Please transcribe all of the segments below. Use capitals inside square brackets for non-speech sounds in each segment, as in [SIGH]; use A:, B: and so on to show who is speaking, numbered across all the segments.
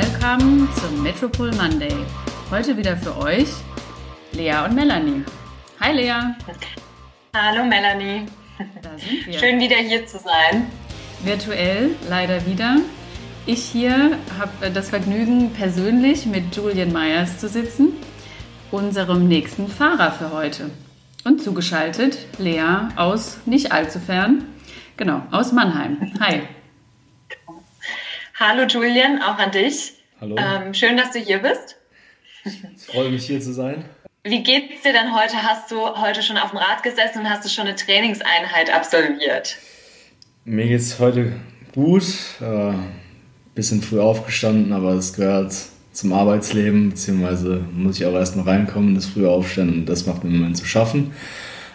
A: Welcome zum Metropol Monday. Heute wieder für euch Lea und Melanie. Hi Lea.
B: Hallo Melanie. Da sind wir. Schön wieder hier zu sein.
A: Virtuell leider wieder. Ich hier habe das Vergnügen, persönlich mit Julian Myers zu sitzen, unserem nächsten Fahrer für heute. Und zugeschaltet Lea aus nicht allzu fern, genau, aus Mannheim. Hi. [LAUGHS]
B: Hallo Julian, auch an dich.
C: Hallo.
B: Ähm, schön, dass du hier bist.
C: Ich freue mich hier zu sein.
B: Wie geht's dir denn heute? Hast du heute schon auf dem Rad gesessen und hast du schon eine Trainingseinheit absolviert?
C: Mir geht's heute gut. Äh, bisschen früh aufgestanden, aber es gehört zum Arbeitsleben, beziehungsweise muss ich auch erst mal reinkommen, das frühe Aufstehen und das macht mir im Moment zu schaffen.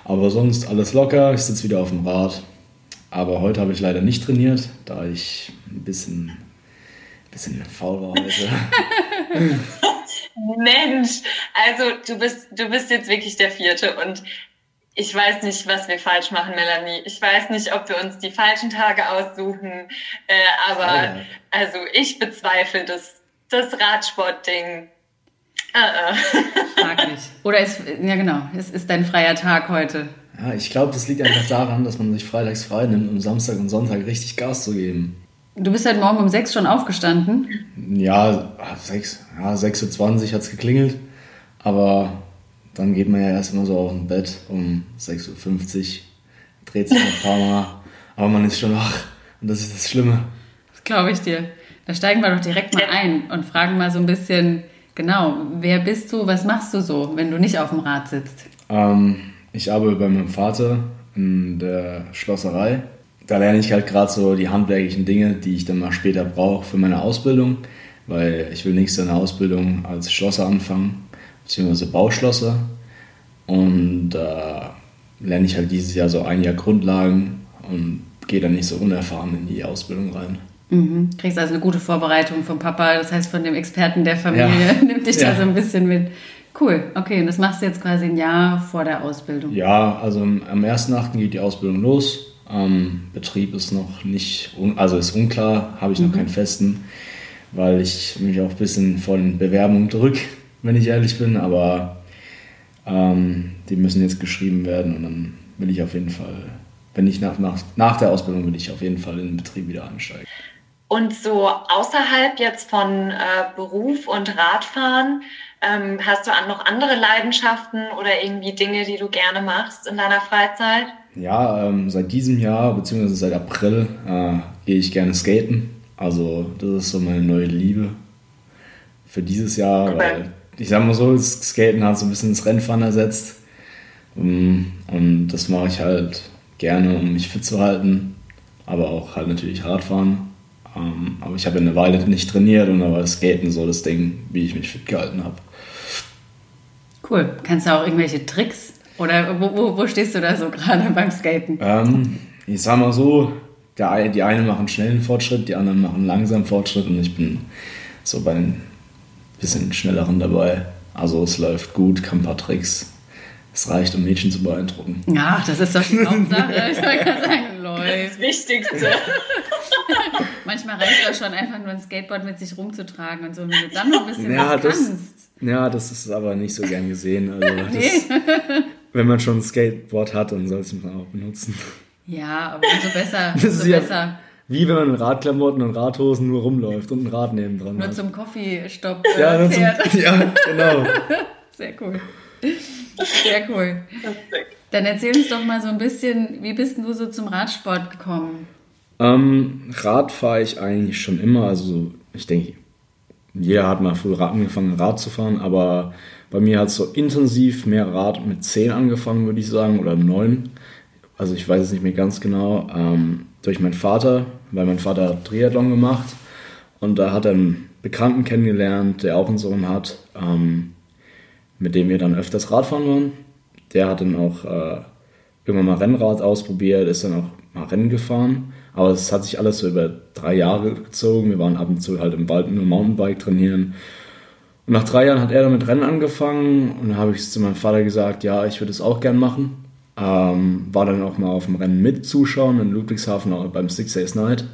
C: Aber sonst alles locker, ich sitze wieder auf dem Rad. Aber heute habe ich leider nicht trainiert, da ich ein bisschen, bisschen faul war heute. [LAUGHS]
B: Mensch, also du bist, du bist jetzt wirklich der Vierte und ich weiß nicht, was wir falsch machen, Melanie. Ich weiß nicht, ob wir uns die falschen Tage aussuchen, äh, aber ja. also ich bezweifle das, das Radsportding.
A: Uh -uh. Mag nicht. Oder ist, ja genau, es ist dein freier Tag heute.
C: Ja, ich glaube, das liegt einfach daran, dass man sich freitags frei nimmt, um Samstag und Sonntag richtig Gas zu geben.
A: Du bist heute Morgen um sechs schon aufgestanden?
C: Ja, sechs, ja 6.20 Uhr hat es geklingelt. Aber dann geht man ja erst immer so auf dem Bett um 6.50 Uhr, dreht sich ein paar Mal, aber man ist schon wach und das ist das Schlimme.
A: Das glaube ich dir. Da steigen wir doch direkt mal ein und fragen mal so ein bisschen, genau, wer bist du, was machst du so, wenn du nicht auf dem Rad sitzt?
C: Ähm, ich arbeite bei meinem Vater in der Schlosserei. Da lerne ich halt gerade so die handwerklichen Dinge, die ich dann mal später brauche für meine Ausbildung, weil ich will nächstes Jahr eine Ausbildung als Schlosser anfangen beziehungsweise Bauschlosser. Und da äh, lerne ich halt dieses Jahr so ein Jahr Grundlagen und gehe dann nicht so unerfahren in die Ausbildung rein.
A: Mhm. Kriegst also eine gute Vorbereitung vom Papa, das heißt von dem Experten der Familie, ja. [LAUGHS] nimmt dich ja. da so ein bisschen mit. Cool, okay, und das machst du jetzt quasi ein Jahr vor der Ausbildung.
C: Ja, also am 1.8. geht die Ausbildung los. Ähm, Betrieb ist noch nicht, also ist unklar, habe ich noch mhm. keinen festen, weil ich mich auch ein bisschen vor den Bewerbungen drücke [LAUGHS] wenn ich ehrlich bin, aber ähm, die müssen jetzt geschrieben werden und dann will ich auf jeden Fall, wenn ich nach, nach, nach der Ausbildung will ich auf jeden Fall in den Betrieb wieder ansteigen.
B: Und so außerhalb jetzt von äh, Beruf und Radfahren, ähm, hast du noch andere Leidenschaften oder irgendwie Dinge, die du gerne machst in deiner Freizeit?
C: Ja, ähm, seit diesem Jahr, beziehungsweise seit April, äh, gehe ich gerne skaten. Also das ist so meine neue Liebe für dieses Jahr, okay. weil ich sag mal so, das Skaten hat so ein bisschen das Rennfahren ersetzt. Ähm, und das mache ich halt gerne, um mich fit zu halten, aber auch halt natürlich Radfahren. Ähm, aber ich habe eine Weile nicht trainiert und da war das Skaten so das Ding, wie ich mich fit gehalten habe.
A: Cool. Kannst du auch irgendwelche Tricks? Oder wo, wo, wo stehst du da so gerade beim Skaten?
C: Ähm, ich sag mal so, der, die einen machen schnellen Fortschritt, die anderen machen langsamen Fortschritt und ich bin so bei den bisschen schnelleren dabei. Also es läuft gut, kann ein paar Tricks. Es reicht, um Mädchen zu beeindrucken.
A: Ja, das ist doch die Hauptsache. ich wollte gerade sagen, läuft.
B: Das Wichtigste. [LAUGHS]
A: Manchmal reicht das schon einfach nur ein Skateboard mit sich rumzutragen und so. Wenn du dann noch ein bisschen ja, was
C: das,
A: kannst.
C: Ja, das ist aber nicht so gern gesehen. Also [LAUGHS] das, wenn man schon ein Skateboard hat, dann soll es man auch benutzen.
A: Ja, aber umso besser, umso besser.
C: Wie wenn man in Radklamotten und Radhosen nur rumläuft und ein Rad neben dran
A: Nur
C: hat.
A: zum Coffee-Stopp äh, ja,
C: Zum, [LAUGHS] ja, genau. [LAUGHS]
A: Sehr cool. Sehr cool. Dann erzähl uns doch mal so ein bisschen, wie bist du so zum Radsport gekommen?
C: Ähm, Rad fahre ich eigentlich schon immer. Also ich denke, jeder hat mal früher angefangen, Rad zu fahren, aber bei mir hat es so intensiv mehr Rad mit 10 angefangen, würde ich sagen, oder 9. Also ich weiß es nicht mehr ganz genau. Ähm, durch meinen Vater, weil mein Vater hat Triathlon gemacht und da hat er einen Bekannten kennengelernt, der auch einen Sohn hat, ähm, mit dem wir dann öfters Radfahren waren. Der hat dann auch äh, irgendwann mal Rennrad ausprobiert, ist dann auch mal Rennen gefahren. Aber es hat sich alles so über drei Jahre gezogen. Wir waren ab und zu halt im Wald nur Mountainbike trainieren. Und nach drei Jahren hat er dann mit Rennen angefangen und dann habe ich zu meinem Vater gesagt, ja, ich würde es auch gern machen. Ähm, war dann auch mal auf dem Rennen mit zuschauen in Ludwigshafen beim Six Days Night.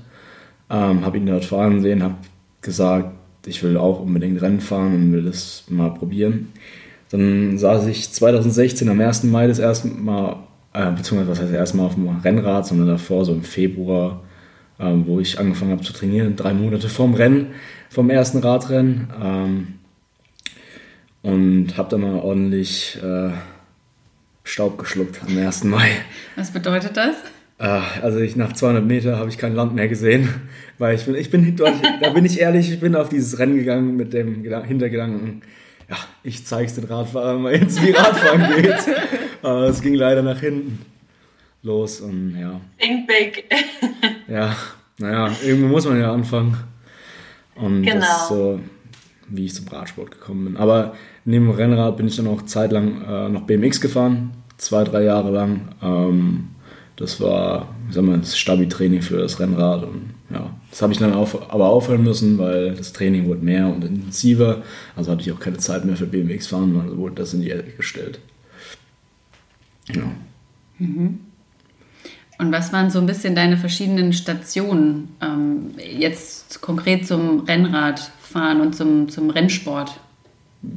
C: Ähm, habe ihn dort fahren sehen, habe gesagt, ich will auch unbedingt Rennen fahren und will das mal probieren. Dann saß ich 2016 am 1. Mai das erste Mal, äh, beziehungsweise was heißt erstmal auf dem Rennrad, sondern davor so im Februar, äh, wo ich angefangen habe zu trainieren, drei Monate vorm Rennen, vom ersten Radrennen. Ähm, und habe dann mal ordentlich äh, Staub geschluckt am 1. Mai.
A: Was bedeutet das?
C: Äh, also ich, nach 200 Meter habe ich kein Land mehr gesehen, weil ich bin, ich bin dort, da bin ich ehrlich, ich bin auf dieses Rennen gegangen mit dem Hintergedanken, ja, ich zeig's den Radfahrern mal jetzt, wie Radfahren geht. Aber es ging leider nach hinten los und ja.
B: Think big. [LAUGHS]
C: ja, naja, irgendwo muss man ja anfangen. Und genau. das ist so, wie ich zum Radsport gekommen bin. Aber neben dem Rennrad bin ich dann auch zeitlang äh, noch BMX gefahren, zwei, drei Jahre lang. Ähm, das war, ich sag mal, das Stabi-Training für das Rennrad. Und ja, das habe ich dann auf, aber aufhören müssen, weil das Training wurde mehr und intensiver. Also hatte ich auch keine Zeit mehr für BMX fahren, also wurde das in die Ecke gestellt. Ja.
A: Mhm. Und was waren so ein bisschen deine verschiedenen Stationen ähm, jetzt konkret zum Rennradfahren und zum, zum Rennsport?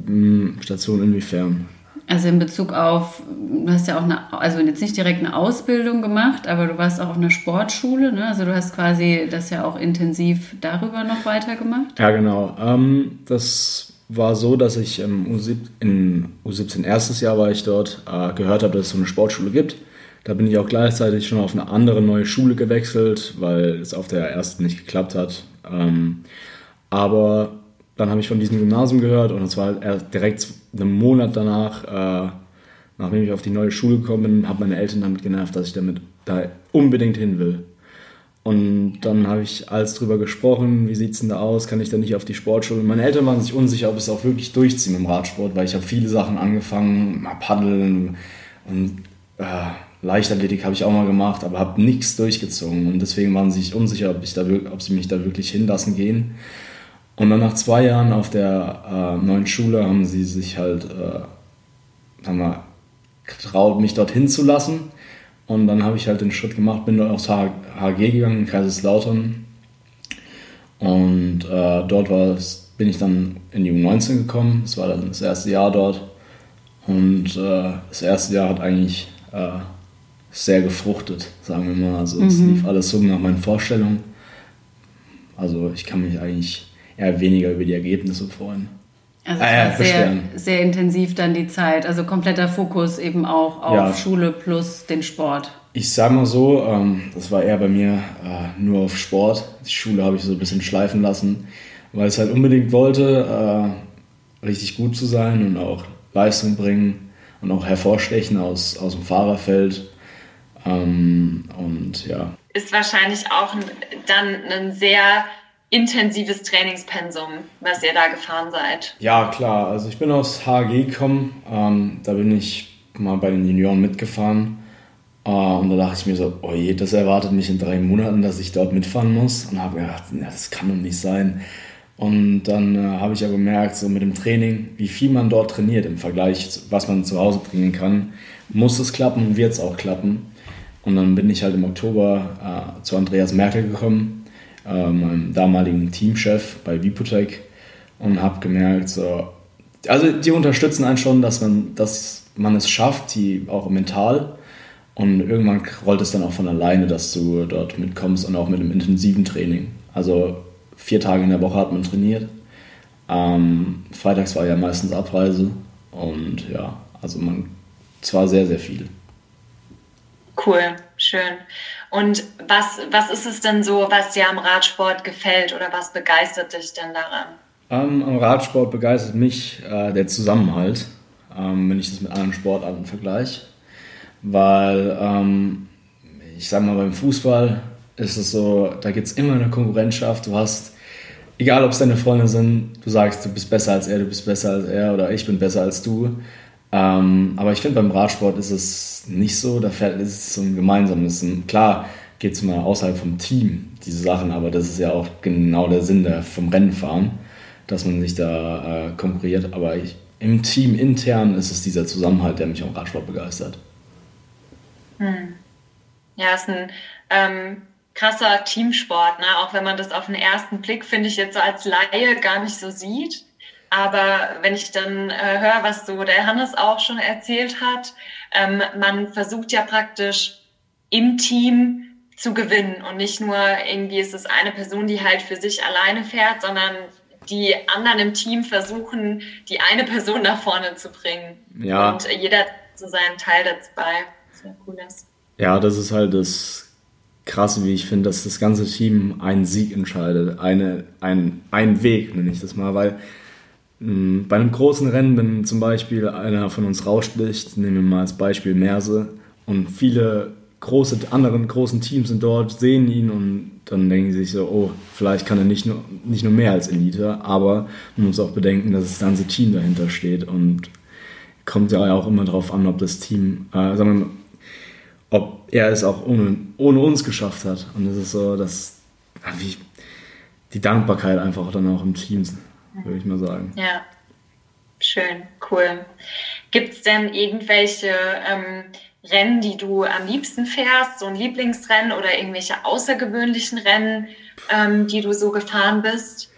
C: Hm, Station inwiefern?
A: Also in Bezug auf, du hast ja auch eine, also jetzt nicht direkt eine Ausbildung gemacht, aber du warst auch auf einer Sportschule, ne? Also du hast quasi das ja auch intensiv darüber noch weitergemacht.
C: Ja, genau. Ähm, das war so, dass ich im U17, in U17 erstes Jahr war ich dort, äh, gehört habe, dass es so eine Sportschule gibt. Da bin ich auch gleichzeitig schon auf eine andere neue Schule gewechselt, weil es auf der ersten nicht geklappt hat. Ähm, aber dann habe ich von diesem Gymnasium gehört und es war halt direkt einen Monat danach, äh, nachdem ich auf die neue Schule gekommen bin, habe meine Eltern damit genervt, dass ich damit da unbedingt hin will. Und dann habe ich alles drüber gesprochen, wie sieht es denn da aus, kann ich da nicht auf die Sportschule? Meine Eltern waren sich unsicher, ob es auch wirklich durchziehen im Radsport, weil ich habe viele Sachen angefangen, mal paddeln und äh, Leichtathletik habe ich auch mal gemacht, aber habe nichts durchgezogen und deswegen waren sie sich unsicher, ob, ich da, ob sie mich da wirklich hinlassen gehen. Und dann nach zwei Jahren auf der äh, neuen Schule haben sie sich halt, äh, haben wir, getraut, mich dorthin zu lassen. Und dann habe ich halt den Schritt gemacht, bin dort aufs HG gegangen, in Kaiserslautern. Und äh, dort bin ich dann in die U19 gekommen. Das war dann das erste Jahr dort. Und äh, das erste Jahr hat eigentlich äh, sehr gefruchtet, sagen wir mal. Also es mhm. lief alles so nach meinen Vorstellungen. Also ich kann mich eigentlich eher weniger über die Ergebnisse freuen.
A: Also es ah, war sehr, sehr intensiv dann die Zeit, also kompletter Fokus eben auch auf ja. Schule plus den Sport.
C: Ich sage mal so, ähm, das war eher bei mir äh, nur auf Sport. Die Schule habe ich so ein bisschen schleifen lassen, weil es halt unbedingt wollte, äh, richtig gut zu sein und auch Leistung bringen und auch hervorstechen aus, aus dem Fahrerfeld. Ähm, und ja.
B: Ist wahrscheinlich auch dann ein sehr intensives Trainingspensum, was ihr da gefahren seid.
C: Ja, klar. Also ich bin aus HG gekommen. Ähm, da bin ich mal bei den Junioren mitgefahren. Äh, und da dachte ich mir so, oh je, das erwartet mich in drei Monaten, dass ich dort mitfahren muss. Und habe gedacht, ja, das kann doch nicht sein. Und dann äh, habe ich aber gemerkt, so mit dem Training, wie viel man dort trainiert im Vergleich, was man zu Hause trainieren kann, muss es klappen und wird es auch klappen. Und dann bin ich halt im Oktober äh, zu Andreas Merkel gekommen äh, meinem damaligen Teamchef bei Vipotech und habe gemerkt, so, also die unterstützen einen schon, dass man, dass man es schafft, die auch mental. Und irgendwann rollt es dann auch von alleine, dass du dort mitkommst und auch mit einem intensiven Training. Also vier Tage in der Woche hat man trainiert. Ähm, freitags war ja meistens Abreise und ja, also man, zwar sehr, sehr viel.
B: Cool, schön. Und was, was ist es denn so, was dir am Radsport gefällt oder was begeistert dich denn daran?
C: Ähm, am Radsport begeistert mich äh, der Zusammenhalt, ähm, wenn ich das mit anderen Sportarten vergleiche. Weil ähm, ich sage mal, beim Fußball ist es so, da gibt es immer eine Konkurrenzschaft. Du hast, egal ob es deine Freunde sind, du sagst, du bist besser als er, du bist besser als er oder ich bin besser als du. Ähm, aber ich finde, beim Radsport ist es nicht so. Da fährt, ist es so ein gemeinsames. Klar geht es mal außerhalb vom Team, diese Sachen, aber das ist ja auch genau der Sinn der, vom Rennenfahren, dass man sich da äh, konkurriert. Aber ich, im Team intern ist es dieser Zusammenhalt, der mich am Radsport begeistert.
B: Hm. Ja, ist ein ähm, krasser Teamsport, ne? auch wenn man das auf den ersten Blick, finde ich, jetzt so als Laie gar nicht so sieht. Aber wenn ich dann äh, höre, was so der Hannes auch schon erzählt hat, ähm, man versucht ja praktisch im Team zu gewinnen und nicht nur irgendwie ist es eine Person, die halt für sich alleine fährt, sondern die anderen im Team versuchen, die eine Person nach vorne zu bringen. Ja. Und jeder so seinen Teil dazu bei. Cool ist.
C: Ja, das ist halt das Krasse, wie ich finde, dass das ganze Team einen Sieg entscheidet. Eine, ein, einen Weg, nenne ich das mal, weil bei einem großen Rennen, wenn zum Beispiel einer von uns raussticht, nehmen wir mal als Beispiel Merse, und viele große, anderen großen Teams sind dort, sehen ihn und dann denken sie sich so, oh, vielleicht kann er nicht nur, nicht nur mehr als Elite, aber man muss auch bedenken, dass das ganze Team dahinter steht und kommt ja auch immer darauf an, ob das Team, äh, sagen wir mal, ob er es auch ohne, ohne uns geschafft hat. Und es ist so, dass wie, die Dankbarkeit einfach dann auch im Team, würde ich mal sagen.
B: Ja, schön, cool. Gibt es denn irgendwelche ähm, Rennen, die du am liebsten fährst, so ein Lieblingsrennen oder irgendwelche außergewöhnlichen Rennen, ähm, die du so gefahren bist?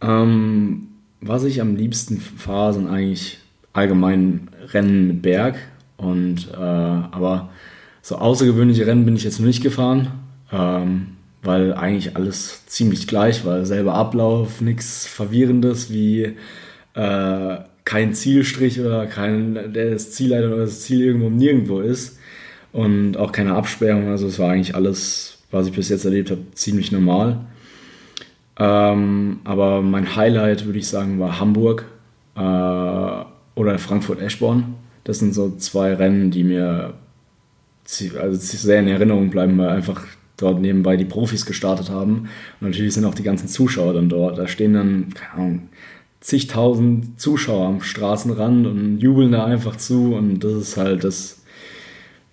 C: Ähm, was ich am liebsten fahre, sind eigentlich allgemein Rennen mit Berg. Und äh, aber so außergewöhnliche Rennen bin ich jetzt noch nicht gefahren, ähm, weil eigentlich alles ziemlich gleich war. Selber Ablauf, nichts Verwirrendes wie äh, kein Zielstrich oder kein, der das Zielleiter oder das Ziel irgendwo nirgendwo ist und auch keine Absperrung. Also es war eigentlich alles, was ich bis jetzt erlebt habe, ziemlich normal. Ähm, aber mein Highlight, würde ich sagen, war Hamburg äh, oder Frankfurt-Eschborn. Das sind so zwei Rennen, die mir also sehr in Erinnerung bleiben, weil einfach dort nebenbei die Profis gestartet haben. Und natürlich sind auch die ganzen Zuschauer dann dort. Da stehen dann, keine Ahnung, zigtausend Zuschauer am Straßenrand und jubeln da einfach zu und das ist halt das,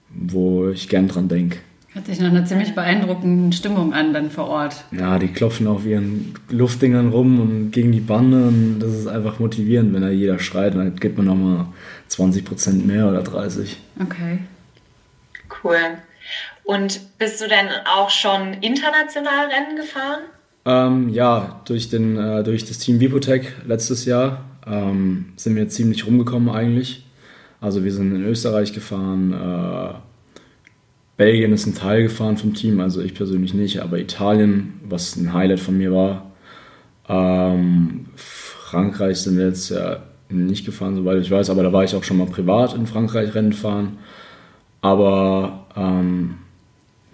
C: wo ich gern dran denke.
A: Hat sich nach einer ziemlich beeindruckenden Stimmung an dann vor Ort.
C: Ja, die klopfen auf ihren Luftdingern rum und gegen die Bande und das ist einfach motivierend, wenn da jeder schreit, dann gibt man nochmal 20 Prozent mehr oder 30.
A: Okay.
B: Cool. Und bist du denn auch schon international Rennen gefahren?
C: Ähm, ja, durch, den, äh, durch das Team Vipotech letztes Jahr ähm, sind wir ziemlich rumgekommen eigentlich. Also wir sind in Österreich gefahren, äh, Belgien ist ein Teil gefahren vom Team, also ich persönlich nicht, aber Italien, was ein Highlight von mir war. Ähm, Frankreich sind wir jetzt ja nicht gefahren, soweit ich weiß, aber da war ich auch schon mal privat in Frankreich Rennen fahren. Aber ähm,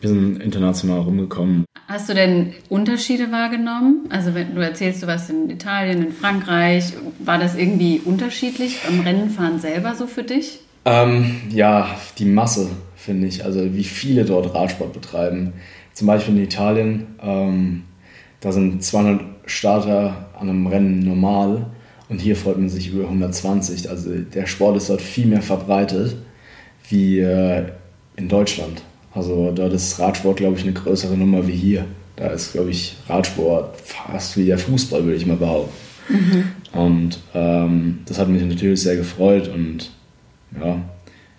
C: wir sind international rumgekommen.
A: Hast du denn Unterschiede wahrgenommen? Also wenn du erzählst, du warst in Italien, in Frankreich, war das irgendwie unterschiedlich beim Rennenfahren selber so für dich?
C: Ähm, ja, die Masse finde ich, also wie viele dort Radsport betreiben. Zum Beispiel in Italien, ähm, da sind 200 Starter an einem Rennen normal und hier freut man sich über 120. Also der Sport ist dort viel mehr verbreitet wie äh, in Deutschland. Also dort ist Radsport, glaube ich, eine größere Nummer wie hier. Da ist, glaube ich, Radsport fast wie der Fußball, würde ich mal behaupten. Mhm. Und ähm, das hat mich natürlich sehr gefreut und ja,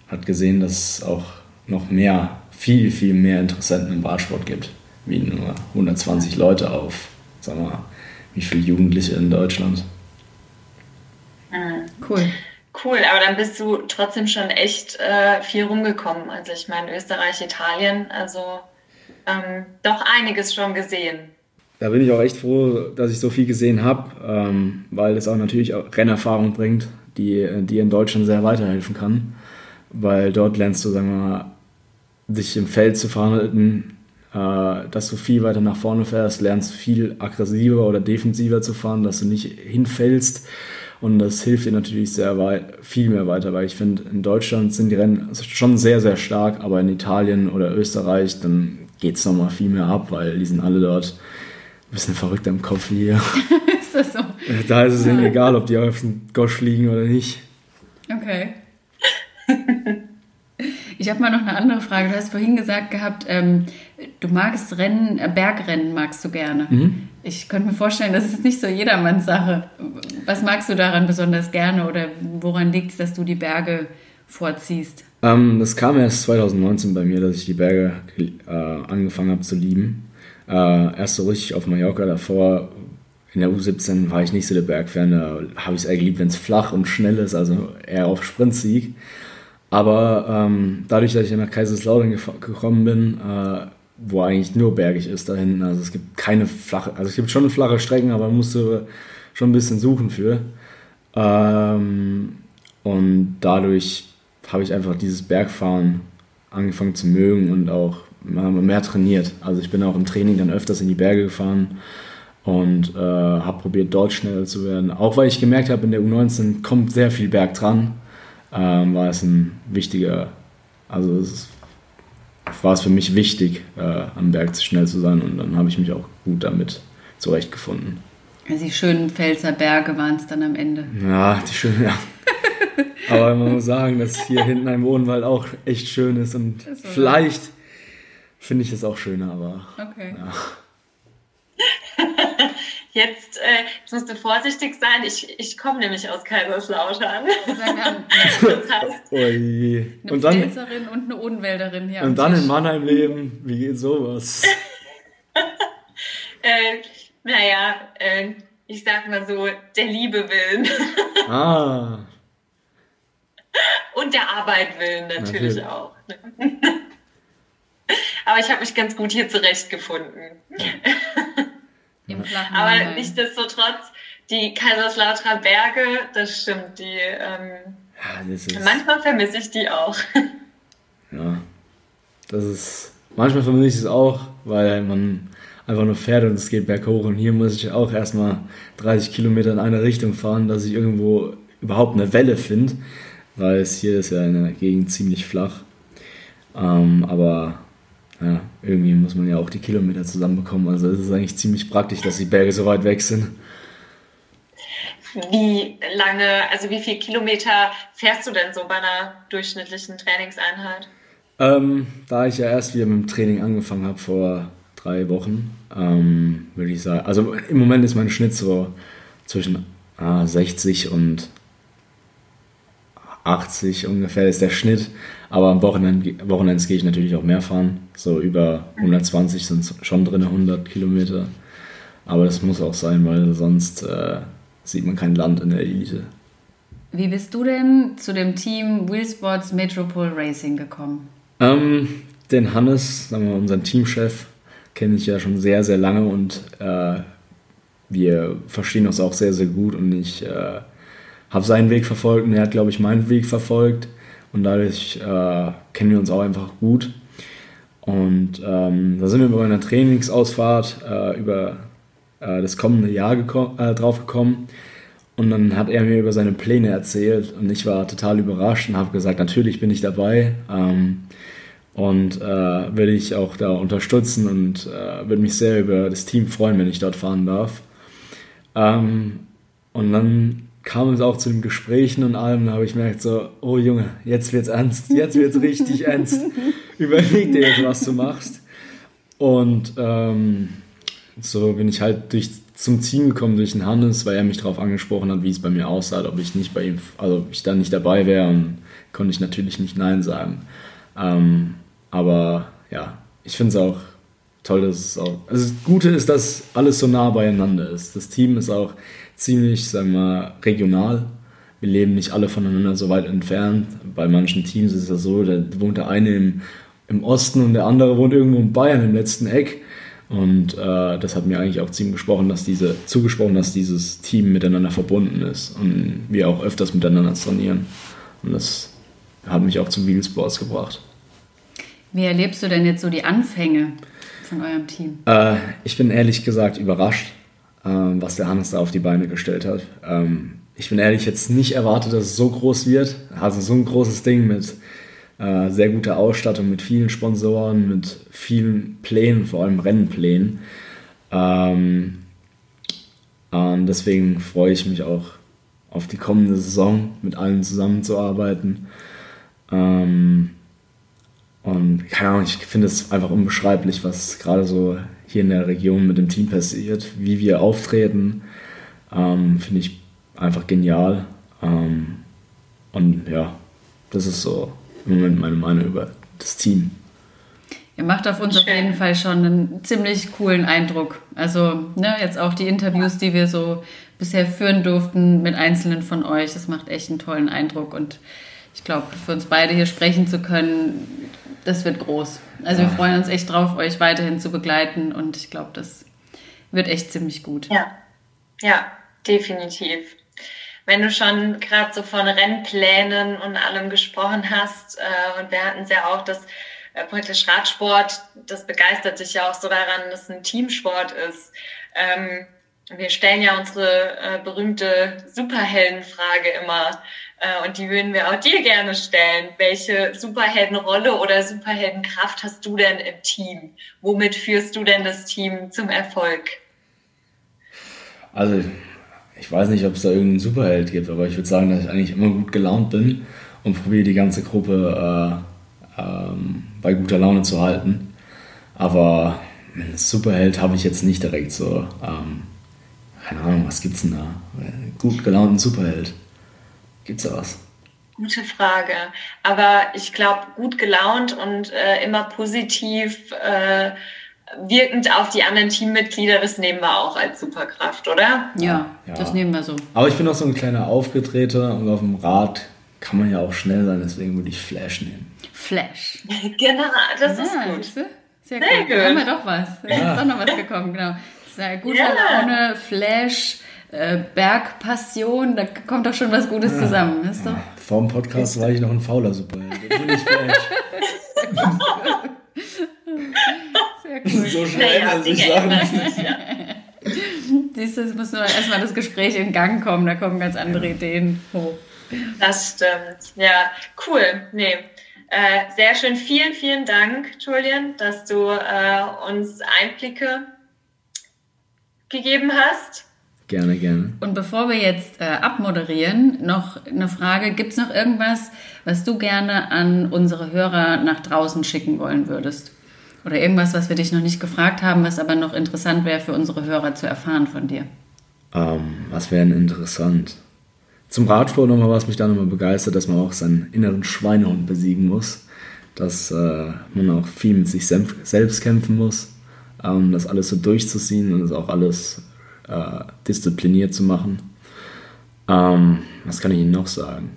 C: hat gesehen, dass es auch noch mehr, viel, viel mehr Interessenten im Radsport gibt, wie nur 120 Leute auf, sagen wir mal, wie viele Jugendliche in Deutschland.
B: Mhm. Cool. Cool, aber dann bist du trotzdem schon echt äh, viel rumgekommen. Also ich meine Österreich, Italien, also ähm, doch einiges schon gesehen.
C: Da bin ich auch echt froh, dass ich so viel gesehen habe, ähm, weil es auch natürlich auch Rennerfahrung bringt, die, die in Deutschland sehr weiterhelfen kann. Weil dort lernst du, sagen wir mal, dich im Feld zu verhandeln, äh, dass du viel weiter nach vorne fährst, lernst viel aggressiver oder defensiver zu fahren, dass du nicht hinfällst und das hilft dir natürlich sehr weit, viel mehr weiter, weil ich finde, in Deutschland sind die Rennen schon sehr, sehr stark, aber in Italien oder Österreich, dann geht es nochmal viel mehr ab, weil die sind alle dort ein bisschen verrückt im Kopf hier. [LAUGHS] ist das so? Da ist es ihnen egal, ob die auf dem Gosch fliegen oder nicht.
A: Okay. Ich habe mal noch eine andere Frage. Du hast vorhin gesagt gehabt, ähm, du magst Rennen, äh, Bergrennen magst du gerne. Mhm. Ich könnte mir vorstellen, das ist nicht so jedermanns Sache. Was magst du daran besonders gerne oder woran liegt es, dass du die Berge vorziehst?
C: Ähm, das kam erst 2019 bei mir, dass ich die Berge äh, angefangen habe zu lieben. Äh, erst so richtig auf Mallorca, davor in der U17 war ich nicht so der Bergfan, da habe ich es eher geliebt, wenn es flach und schnell ist, also eher auf Sprintsieg. Aber ähm, dadurch, dass ich nach Kaiserslautern gekommen bin, äh, wo eigentlich nur bergig ist da hinten, also es gibt keine flache, also es gibt schon flache Strecken, aber man musste schon ein bisschen suchen für. Ähm, und dadurch habe ich einfach dieses Bergfahren angefangen zu mögen und auch mehr trainiert. Also ich bin auch im Training dann öfters in die Berge gefahren und äh, habe probiert, dort schneller zu werden. Auch weil ich gemerkt habe, in der U19 kommt sehr viel Berg dran, ähm, war es ein wichtiger, also es war es für mich wichtig, äh, am Berg schnell zu sein und dann habe ich mich auch gut damit zurechtgefunden.
A: Also die schönen Pfälzer Berge waren es dann am Ende.
C: Ja, die schönen, ja. [LAUGHS] Aber man muss sagen, dass hier hinten ein Wohnwald auch echt schön ist und ist vielleicht finde ich es auch schöner, aber. Okay. Ja. [LAUGHS]
B: Jetzt, äh, jetzt musst du vorsichtig sein. Ich, ich komme nämlich aus Kaiserslautern. [LAUGHS] das
A: heißt, oh je. eine und dann, und eine Odenwälderin hier.
C: Und dann Tisch. in Mannheim leben, wie geht sowas? [LAUGHS]
B: äh, naja, äh, ich sag mal so, der Liebe willen. [LAUGHS] ah. Und der Arbeit willen natürlich, natürlich. auch. Aber ich habe mich ganz gut hier zurechtgefunden. Im Aber nichtsdestotrotz, die Kaiserslauterer Berge, das stimmt, die ähm, ja, das ist, manchmal vermisse ich die auch. [LAUGHS]
C: Ja, das ist, manchmal vermisse ich es auch, weil man einfach nur fährt und es geht berghoch und hier muss ich auch erstmal 30 Kilometer in eine Richtung fahren, dass ich irgendwo überhaupt eine Welle finde, weil es hier ist ja in der Gegend ziemlich flach. Ähm, aber ja, irgendwie muss man ja auch die Kilometer zusammenbekommen. Also es ist eigentlich ziemlich praktisch, dass die Berge so weit weg sind.
B: Wie lange, also wie viele Kilometer fährst du denn so bei einer durchschnittlichen Trainingseinheit?
C: Ähm, da ich ja erst wieder mit dem Training angefangen habe vor drei Wochen, ähm, würde ich sagen, also im Moment ist mein Schnitt so zwischen ah, 60 und 80 ungefähr ist der Schnitt. Aber am Wochenende, Wochenends gehe ich natürlich auch mehr fahren. So über 120 sind schon drin, 100 Kilometer. Aber das muss auch sein, weil sonst äh, sieht man kein Land in der Elite.
A: Wie bist du denn zu dem Team Wheelsports Metropole Racing gekommen?
C: Ähm, den Hannes, sagen wir mal, unseren Teamchef, kenne ich ja schon sehr, sehr lange und äh, wir verstehen uns auch sehr, sehr gut und ich äh, habe seinen Weg verfolgt und er hat, glaube ich, meinen Weg verfolgt. Und dadurch äh, kennen wir uns auch einfach gut. Und ähm, da sind wir bei einer Trainingsausfahrt äh, über äh, das kommende Jahr äh, drauf gekommen. Und dann hat er mir über seine Pläne erzählt und ich war total überrascht und habe gesagt, natürlich bin ich dabei ähm, und äh, würde ich auch da unterstützen und äh, würde mich sehr über das Team freuen, wenn ich dort fahren darf. Ähm, und dann kam es auch zu den Gesprächen und allem, da habe ich gemerkt so, oh Junge, jetzt wird's ernst, jetzt wird's richtig [LAUGHS] ernst. Überleg dir jetzt, was du machst. Und ähm, so bin ich halt durch, zum Team gekommen durch den Hannes, weil er mich darauf angesprochen hat, wie es bei mir aussah, ob ich nicht bei ihm, also ob ich da nicht dabei wäre und konnte ich natürlich nicht Nein sagen. Ähm, aber ja, ich finde es auch toll, dass es auch. Also das Gute ist, dass alles so nah beieinander ist. Das Team ist auch ziemlich, sagen wir mal, regional. Wir leben nicht alle voneinander so weit entfernt. Bei manchen Teams ist es ja so, da wohnt der eine im, im Osten und der andere wohnt irgendwo in Bayern im letzten Eck. Und äh, das hat mir eigentlich auch ziemlich gesprochen, dass diese, zugesprochen, dass dieses Team miteinander verbunden ist und wir auch öfters miteinander trainieren. Und das hat mich auch zum Wheelsports gebracht.
A: Wie erlebst du denn jetzt so die Anfänge von eurem Team?
C: Äh, ich bin ehrlich gesagt überrascht. Ähm, was der Hannes da auf die Beine gestellt hat. Ähm, ich bin ehrlich, jetzt nicht erwartet, dass es so groß wird. Also so ein großes Ding mit äh, sehr guter Ausstattung, mit vielen Sponsoren, mit vielen Plänen, vor allem Rennplänen. Ähm, und deswegen freue ich mich auch auf die kommende Saison mit allen zusammenzuarbeiten. und keine Ahnung, ich finde es einfach unbeschreiblich, was gerade so hier in der Region mit dem Team passiert, wie wir auftreten, ähm, finde ich einfach genial. Ähm, und ja, das ist so im Moment meine Meinung über das Team.
A: Ihr macht auf uns auf jeden Fall schon einen ziemlich coolen Eindruck. Also, ne, jetzt auch die Interviews, die wir so bisher führen durften mit Einzelnen von euch, das macht echt einen tollen Eindruck. Und ich glaube, für uns beide hier sprechen zu können, das wird groß. Also wir freuen uns echt drauf, euch weiterhin zu begleiten und ich glaube, das wird echt ziemlich gut.
B: Ja, ja, definitiv. Wenn du schon gerade so von Rennplänen und allem gesprochen hast, äh, und wir hatten es ja auch, dass äh, praktisch Radsport, das begeistert dich ja auch so daran, dass es ein Teamsport ist. Ähm, wir stellen ja unsere äh, berühmte Superheldenfrage immer äh, und die würden wir auch dir gerne stellen. Welche Superheldenrolle oder Superheldenkraft hast du denn im Team? Womit führst du denn das Team zum Erfolg?
C: Also, ich weiß nicht, ob es da irgendeinen Superheld gibt, aber ich würde sagen, dass ich eigentlich immer gut gelaunt bin und probiere die ganze Gruppe äh, ähm, bei guter Laune zu halten. Aber einen Superheld habe ich jetzt nicht direkt so. Ähm, keine Ahnung, was gibt's denn da? Gut gelaunten Superheld. Gibt's da was?
B: Gute Frage. Aber ich glaube, gut gelaunt und äh, immer positiv äh, wirkend auf die anderen Teammitglieder, das nehmen wir auch als Superkraft, oder?
A: Ja, ja, das nehmen wir so.
C: Aber ich bin auch so ein kleiner Aufgetreter und auf dem Rad kann man ja auch schnell sein, deswegen würde ich Flash nehmen.
A: Flash. [LAUGHS]
B: genau, das ja, ist gut.
A: Sehr, Sehr gut. Da haben wir doch was. Da ja. ist doch noch was gekommen, genau. Sehr guter ja. Laune, Flash, äh, Bergpassion, da kommt doch schon was Gutes ja. zusammen. Ist doch?
C: Vor dem Podcast war ich noch ein fauler Flash.
A: Sehr cool. So schnell, naja, dass ich sagen [LAUGHS] Siehst du, es muss nur erstmal das Gespräch in Gang kommen, da kommen ganz andere Ideen hoch.
B: Das stimmt. Ja, cool. Nee. Äh, sehr schön. Vielen, vielen Dank, Julian, dass du äh, uns Einblicke gegeben hast.
C: Gerne, gerne.
A: Und bevor wir jetzt äh, abmoderieren, noch eine Frage. Gibt es noch irgendwas, was du gerne an unsere Hörer nach draußen schicken wollen würdest? Oder irgendwas, was wir dich noch nicht gefragt haben, was aber noch interessant wäre für unsere Hörer zu erfahren von dir?
C: Ähm, was wäre denn interessant? Zum Radsport nochmal, was mich da nochmal begeistert, dass man auch seinen inneren Schweinehund besiegen muss. Dass äh, man auch viel mit sich selbst kämpfen muss. Ähm, das alles so durchzuziehen und das auch alles äh, diszipliniert zu machen. Ähm, was kann ich Ihnen noch sagen?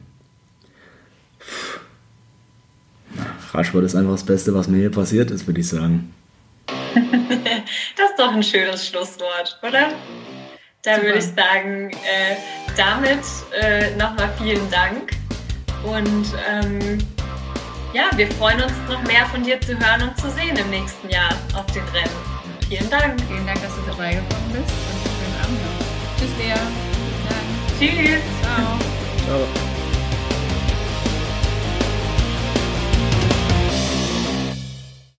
C: Radsport ist einfach das Beste, was mir hier passiert ist, würde ich sagen. [LAUGHS]
B: das ist doch ein schönes Schlusswort, oder? Da Super. würde ich sagen, äh, damit äh, nochmal vielen Dank. Und ähm, ja, wir freuen uns noch mehr von dir zu hören und zu sehen im nächsten Jahr auf den Rennen. Vielen Dank.
A: Vielen Dank, dass du dabei gekommen bist und schönen Abend noch. Tschüss, Lea.
B: Tschüss.
A: Ciao. Ciao.